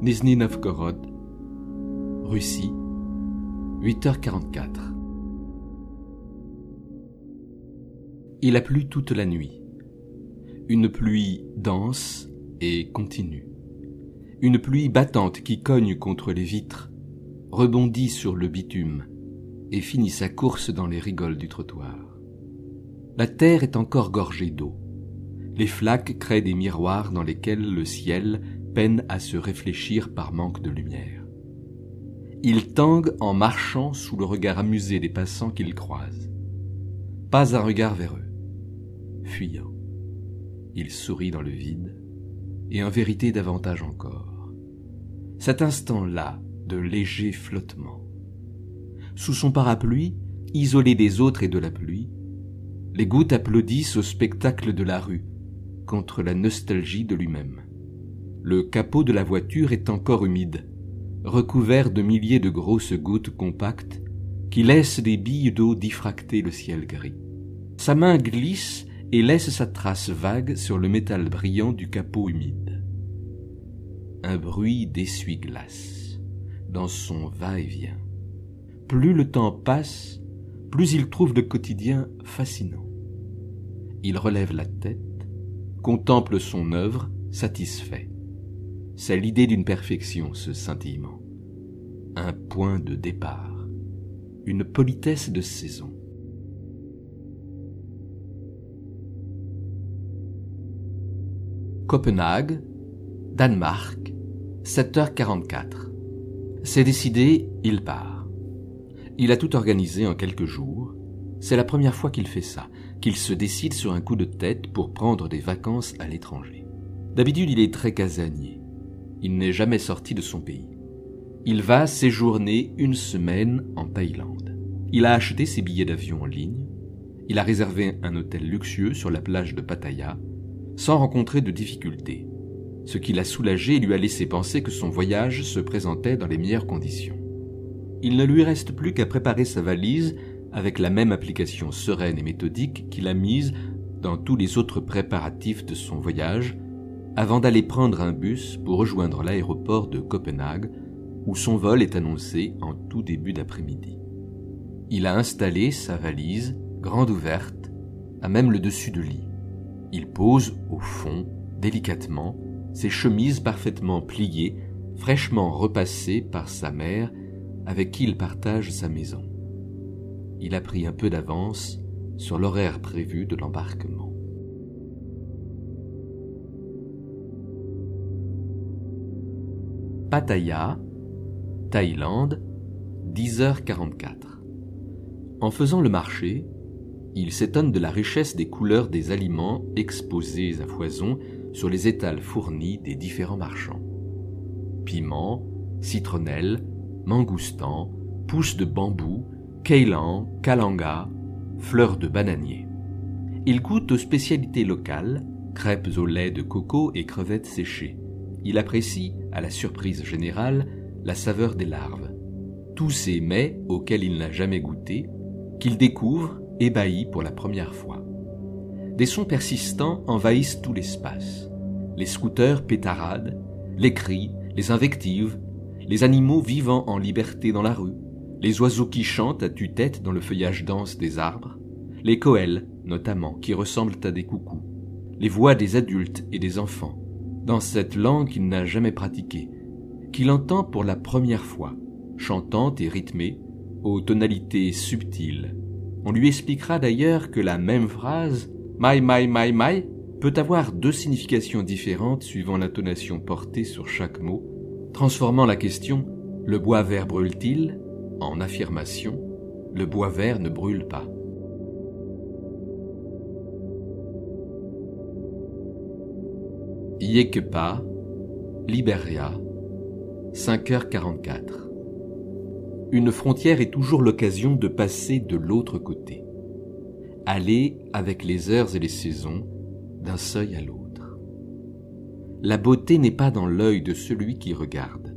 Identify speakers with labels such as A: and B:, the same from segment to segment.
A: Nizhny Novgorod, Russie, 8h44. Il a plu toute la nuit. Une pluie dense et continue. Une pluie battante qui cogne contre les vitres, rebondit sur le bitume et finit sa course dans les rigoles du trottoir. La terre est encore gorgée d'eau. Les flaques créent des miroirs dans lesquels le ciel peine à se réfléchir par manque de lumière. Il tangue en marchant sous le regard amusé des passants qu'il croise. Pas un regard vers eux. Fuyant. Il sourit dans le vide, et en vérité davantage encore. Cet instant-là de léger flottement. Sous son parapluie, isolé des autres et de la pluie, les gouttes applaudissent au spectacle de la rue, contre la nostalgie de lui-même. Le capot de la voiture est encore humide, recouvert de milliers de grosses gouttes compactes qui laissent des billes d'eau diffracter le ciel gris. Sa main glisse et laisse sa trace vague sur le métal brillant du capot humide. Un bruit d'essuie-glace dans son va-et-vient. Plus le temps passe, plus il trouve le quotidien fascinant. Il relève la tête, contemple son œuvre, satisfait. C'est l'idée d'une perfection, ce scintillement. Un point de départ. Une politesse de saison. Copenhague, Danemark, 7h44. C'est décidé, il part. Il a tout organisé en quelques jours. C'est la première fois qu'il fait ça, qu'il se décide sur un coup de tête pour prendre des vacances à l'étranger. D'habitude, il est très casanier. Il n'est jamais sorti de son pays. Il va séjourner une semaine en Thaïlande. Il a acheté ses billets d'avion en ligne. Il a réservé un hôtel luxueux sur la plage de Pattaya, sans rencontrer de difficultés, ce qui l'a soulagé et lui a laissé penser que son voyage se présentait dans les meilleures conditions. Il ne lui reste plus qu'à préparer sa valise avec la même application sereine et méthodique qu'il a mise dans tous les autres préparatifs de son voyage, avant d'aller prendre un bus pour rejoindre l'aéroport de Copenhague, où son vol est annoncé en tout début d'après-midi. Il a installé sa valise, grande ouverte, à même le dessus de lit. Il pose au fond, délicatement, ses chemises parfaitement pliées, fraîchement repassées par sa mère, avec qui il partage sa maison. Il a pris un peu d'avance sur l'horaire prévu de l'embarquement. Pattaya, Thaïlande, 10h44. En faisant le marché, il s'étonne de la richesse des couleurs des aliments exposés à foison sur les étals fournis des différents marchands. Piments, citronnelle, mangoustan, pousses de bambou, keilan, kalanga, fleurs de bananier. Il goûte aux spécialités locales, crêpes au lait de coco et crevettes séchées. Il apprécie, à la surprise générale, la saveur des larves. Tous ces mets auxquels il n'a jamais goûté, qu'il découvre, ébahi pour la première fois. Des sons persistants envahissent tout l'espace. Les scooters pétaradent, les cris, les invectives, les animaux vivant en liberté dans la rue, les oiseaux qui chantent à tue-tête dans le feuillage dense des arbres, les coels, notamment, qui ressemblent à des coucous, les voix des adultes et des enfants, dans cette langue qu'il n'a jamais pratiquée, qu'il entend pour la première fois, chantante et rythmée, aux tonalités subtiles. On lui expliquera d'ailleurs que la même phrase My, my, my, my peut avoir deux significations différentes suivant l'intonation portée sur chaque mot, transformant la question Le bois vert brûle-t-il en affirmation le bois vert ne brûle pas. Yekepa, Liberia, 5h44. Une frontière est toujours l'occasion de passer de l'autre côté. Aller avec les heures et les saisons d'un seuil à l'autre. La beauté n'est pas dans l'œil de celui qui regarde.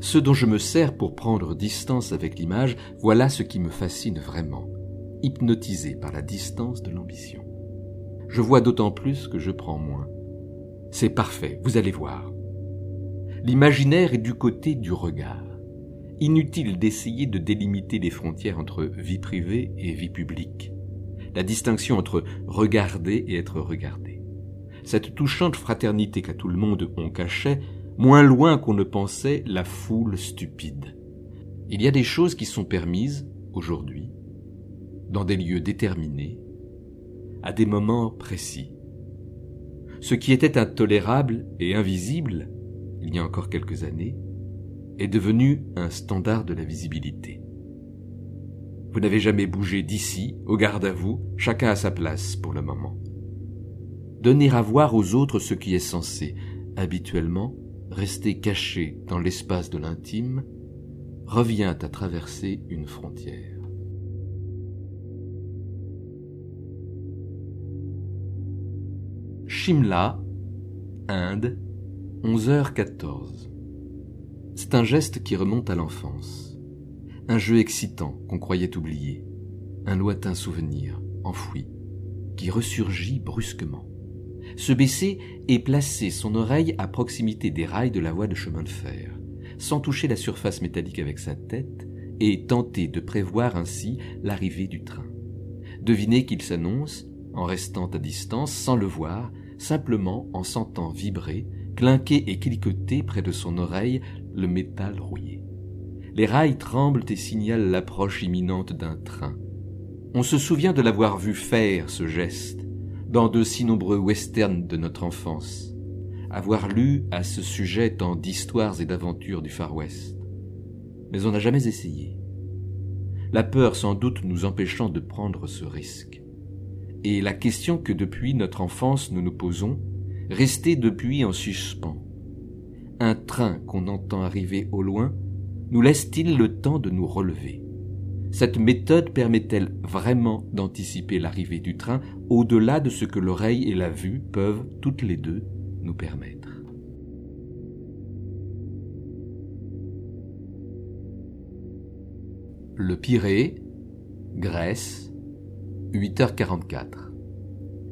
A: Ce dont je me sers pour prendre distance avec l'image, voilà ce qui me fascine vraiment, hypnotisé par la distance de l'ambition. Je vois d'autant plus que je prends moins. C'est parfait, vous allez voir. L'imaginaire est du côté du regard. Inutile d'essayer de délimiter les frontières entre vie privée et vie publique. La distinction entre regarder et être regardé. Cette touchante fraternité qu'à tout le monde on cachait, moins loin qu'on ne pensait la foule stupide. Il y a des choses qui sont permises, aujourd'hui, dans des lieux déterminés, à des moments précis. Ce qui était intolérable et invisible il y a encore quelques années, est devenu un standard de la visibilité. Vous n'avez jamais bougé d'ici, au garde à vous, chacun à sa place pour le moment. Donner à voir aux autres ce qui est censé, habituellement, rester caché dans l'espace de l'intime, revient à traverser une frontière. Shimla, Inde, 11h14. C'est un geste qui remonte à l'enfance. Un jeu excitant qu'on croyait oublié. Un lointain souvenir, enfoui, qui ressurgit brusquement. Se baisser et placer son oreille à proximité des rails de la voie de chemin de fer, sans toucher la surface métallique avec sa tête, et tenter de prévoir ainsi l'arrivée du train. Deviner qu'il s'annonce, en restant à distance, sans le voir, simplement en sentant vibrer clinquer et cliqueter près de son oreille le métal rouillé. Les rails tremblent et signalent l'approche imminente d'un train. On se souvient de l'avoir vu faire ce geste dans de si nombreux westerns de notre enfance, avoir lu à ce sujet tant d'histoires et d'aventures du Far West. Mais on n'a jamais essayé. La peur sans doute nous empêchant de prendre ce risque. Et la question que depuis notre enfance nous nous posons, resté depuis en suspens. Un train qu'on entend arriver au loin nous laisse-t-il le temps de nous relever? Cette méthode permet-elle vraiment d'anticiper l'arrivée du train au-delà de ce que l'oreille et la vue peuvent, toutes les deux, nous permettre? Le Pirée, Grèce, 8h44.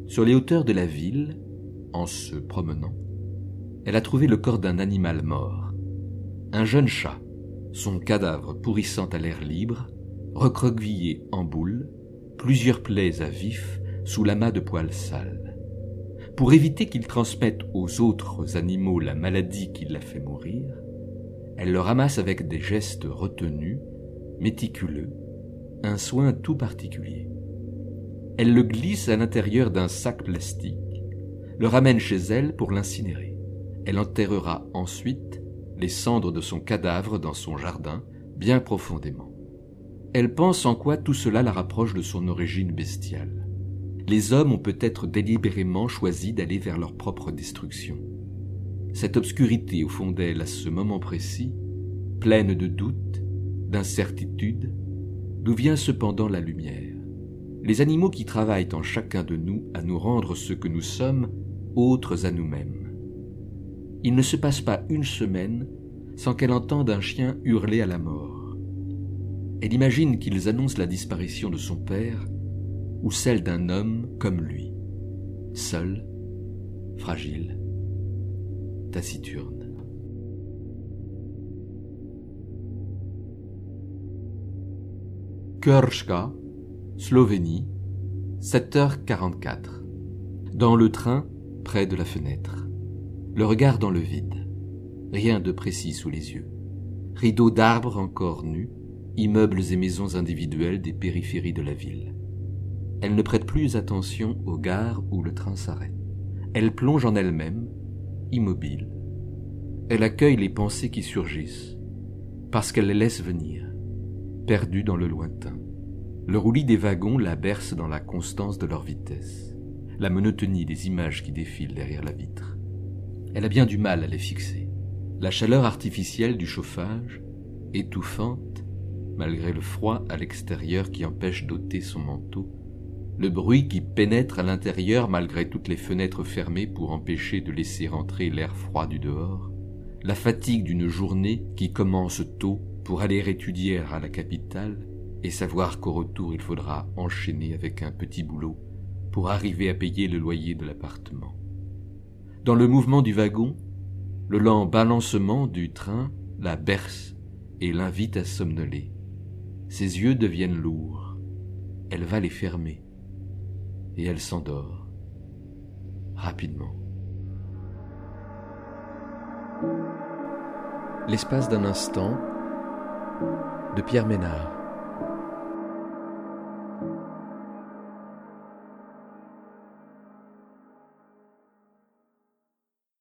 A: Sur les hauteurs de la ville, en se promenant, elle a trouvé le corps d'un animal mort, un jeune chat, son cadavre pourrissant à l'air libre, recroquevillé en boule, plusieurs plaies à vif sous l'amas de poils sales. Pour éviter qu'il transmette aux autres animaux la maladie qui l'a fait mourir, elle le ramasse avec des gestes retenus, méticuleux, un soin tout particulier. Elle le glisse à l'intérieur d'un sac plastique le ramène chez elle pour l'incinérer. Elle enterrera ensuite les cendres de son cadavre dans son jardin, bien profondément. Elle pense en quoi tout cela la rapproche de son origine bestiale. Les hommes ont peut-être délibérément choisi d'aller vers leur propre destruction. Cette obscurité au fond d'elle à ce moment précis, pleine de doutes, d'incertitudes, d'où vient cependant la lumière. Les animaux qui travaillent en chacun de nous à nous rendre ce que nous sommes autres à nous-mêmes. Il ne se passe pas une semaine sans qu'elle entende un chien hurler à la mort. Elle imagine qu'ils annoncent la disparition de son père ou celle d'un homme comme lui, seul, fragile, taciturne. Slovénie, 7h44. Dans le train, près de la fenêtre. Le regard dans le vide. Rien de précis sous les yeux. Rideaux d'arbres encore nus, immeubles et maisons individuelles des périphéries de la ville. Elle ne prête plus attention aux gares où le train s'arrête. Elle plonge en elle-même, immobile. Elle accueille les pensées qui surgissent, parce qu'elle les laisse venir, perdue dans le lointain. Le roulis des wagons la berce dans la constance de leur vitesse, la monotonie des images qui défilent derrière la vitre. Elle a bien du mal à les fixer. La chaleur artificielle du chauffage, étouffante, malgré le froid à l'extérieur qui empêche d'ôter son manteau, le bruit qui pénètre à l'intérieur malgré toutes les fenêtres fermées pour empêcher de laisser entrer l'air froid du dehors, la fatigue d'une journée qui commence tôt pour aller étudier à la capitale et savoir qu'au retour il faudra enchaîner avec un petit boulot pour arriver à payer le loyer de l'appartement. Dans le mouvement du wagon, le lent balancement du train la berce et l'invite à somnoler. Ses yeux deviennent lourds. Elle va les fermer. Et elle s'endort. Rapidement. L'espace d'un instant de Pierre Ménard.